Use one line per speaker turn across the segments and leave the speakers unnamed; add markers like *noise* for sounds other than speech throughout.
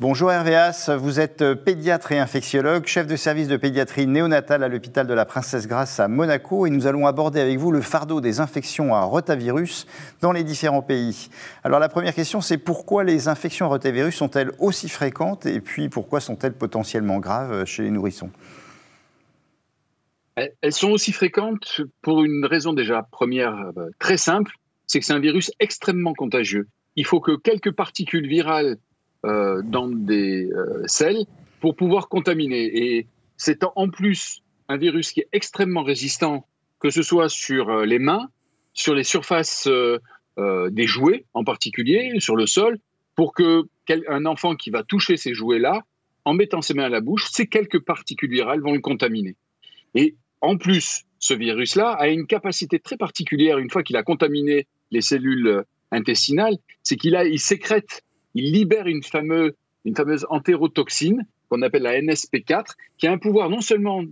Bonjour Hervéas, vous êtes pédiatre et infectiologue, chef de service de pédiatrie néonatale à l'hôpital de la Princesse Grasse à Monaco et nous allons aborder avec vous le fardeau des infections à rotavirus dans les différents pays. Alors la première question c'est pourquoi les infections à rotavirus sont-elles aussi fréquentes et puis pourquoi sont-elles potentiellement graves chez les nourrissons?
Elles sont aussi fréquentes pour une raison déjà première euh, très simple, c'est que c'est un virus extrêmement contagieux. Il faut que quelques particules virales euh, dans des euh, selles pour pouvoir contaminer. Et c'est en plus un virus qui est extrêmement résistant, que ce soit sur euh, les mains, sur les surfaces des jouets en particulier, sur le sol, pour que un enfant qui va toucher ces jouets-là, en mettant ses mains à la bouche, ces quelques particules virales vont le contaminer. Et en plus, ce virus-là a une capacité très particulière, une fois qu'il a contaminé les cellules intestinales, c'est qu'il il sécrète il libère une fameuse, entérotoxine qu'on appelle la NSP4, qui a un pouvoir non seulement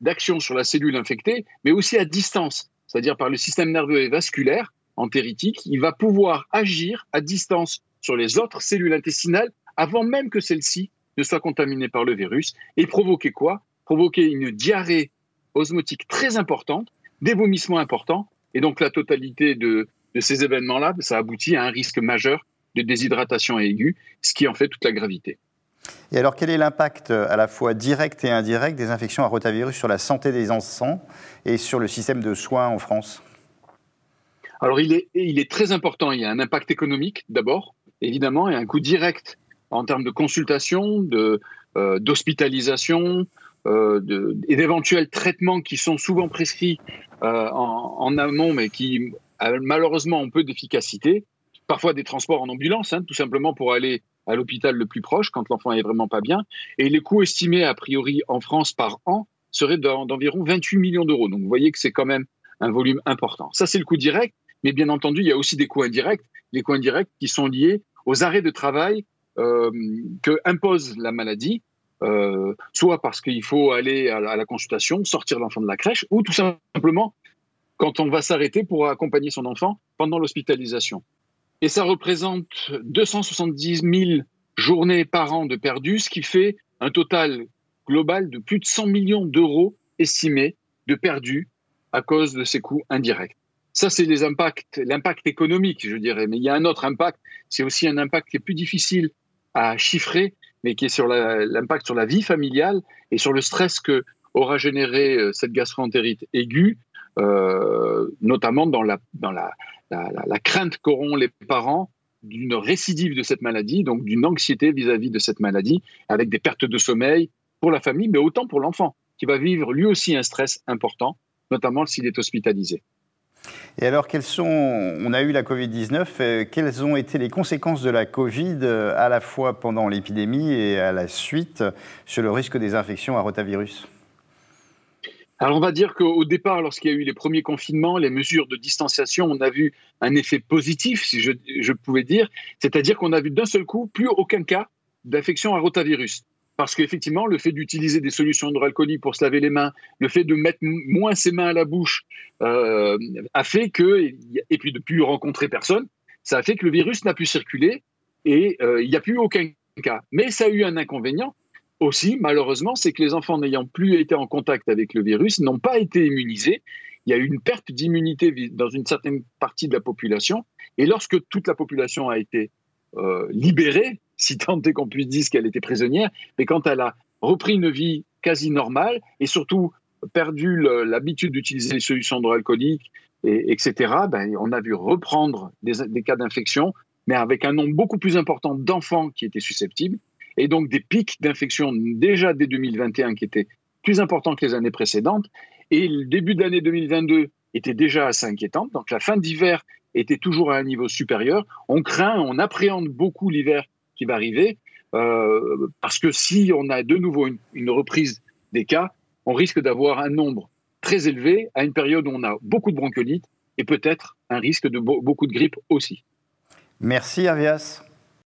d'action sur la cellule infectée, mais aussi à distance, c'est-à-dire par le système nerveux et vasculaire entéritique, il va pouvoir agir à distance sur les autres cellules intestinales avant même que celles-ci ne soient contaminées par le virus. Et provoquer quoi? Provoquer une diarrhée osmotique très importante, des vomissements importants, et donc la totalité de, de ces événements-là, ça aboutit à un risque majeur de déshydratation aiguë, ce qui en fait toute la gravité.
Et alors, quel est l'impact euh, à la fois direct et indirect des infections à rotavirus sur la santé des enfants et sur le système de soins en France?
Alors, il est, il est très important. Il y a un impact économique d'abord, évidemment, et un coût direct en termes de consultation, de, euh, d'hospitalisation euh, et d'éventuels traitements qui sont souvent prescrits en, en, amont, mais qui malheureusement ont peu d'efficacité parfois des transports en ambulance, hein, tout simplement pour aller à l'hôpital le plus proche quand l'enfant est vraiment pas bien. Et les coûts estimés a priori en France par an seraient d'environ 28 millions d'euros. Donc vous voyez que c'est quand même un volume important. Ça, c'est le coût direct, mais bien entendu, il y a aussi des coûts indirects, les coûts indirects qui sont liés aux arrêts de travail euh, que impose la maladie, euh, soit parce qu'il faut aller à la, consultation, sortir l'enfant de la crèche, ou tout simplement quand on va s'arrêter pour accompagner son enfant pendant l'hospitalisation. Et ça représente 270 000 journées par an de perdus, ce qui fait un total global de plus de 100 millions d'euros estimés de perdus à cause de ces coûts indirects. Ça, c'est les impacts, l'impact économique, je dirais. Mais il y a un autre impact, c'est aussi un impact qui est plus difficile à chiffrer, mais qui est sur l'impact sur la vie familiale et sur le stress que aura généré euh, cette gastroentérite aiguë, notamment dans la, dans la, la, crainte qu'auront les parents d'une récidive de cette maladie, donc d'une anxiété vis-à-vis de cette maladie, avec des pertes de sommeil pour la famille, mais autant pour l'enfant, qui va vivre lui aussi un stress important, notamment s'il est hospitalisé.
Et alors, quelles sont, on a eu la Covid-19, euh, quelles ont été les conséquences de la Covid euh, à la fois pendant l'épidémie et à la suite sur le risque des infections à rotavirus?
Alors on va dire qu'au départ, lorsqu'il y a eu les premiers confinements, les mesures de distanciation, on a vu un effet positif, si je, pouvais dire, c'est-à-dire qu'on a vu d'un seul coup plus aucun cas d'infection à rotavirus. Parce qu'effectivement, le fait d'utiliser des solutions hydroalcooliques pour se laver les mains, le fait de mettre moins ses mains à la bouche, euh, a fait que, et puis de plus rencontrer personne, ça a fait que le virus n'a pu circuler et euh, il n'y a plus aucun cas. Mais ça a eu un inconvénient, aussi, malheureusement, c'est que les enfants n'ayant plus été en contact avec le virus n'ont pas été immunisés. Il y a eu une perte d'immunité dans une certaine partie de la population. Et lorsque toute la population a été euh, libérée, *laughs* si tant est qu'on puisse dire qu'elle était prisonnière, mais quand elle a repris une vie quasi normale et surtout perdu l'habitude d'utiliser les solutions hydroalcooliques, et, etc., ben, on a vu reprendre des cas d'infection, mais avec un nombre beaucoup plus important d'enfants qui étaient susceptibles et donc des pics d'infection déjà dès 2021 qui étaient plus importants que les années précédentes. Et le début de l'année 2022 était déjà assez inquiétant. Donc la fin d'hiver était toujours à un niveau supérieur. On craint, on appréhende beaucoup l'hiver qui va arriver, euh, parce que si on a de nouveau une, reprise des cas, on risque d'avoir un nombre très élevé à une période où on a beaucoup de bronchiolite et peut-être un risque de beaucoup de grippe aussi.
Merci Avias.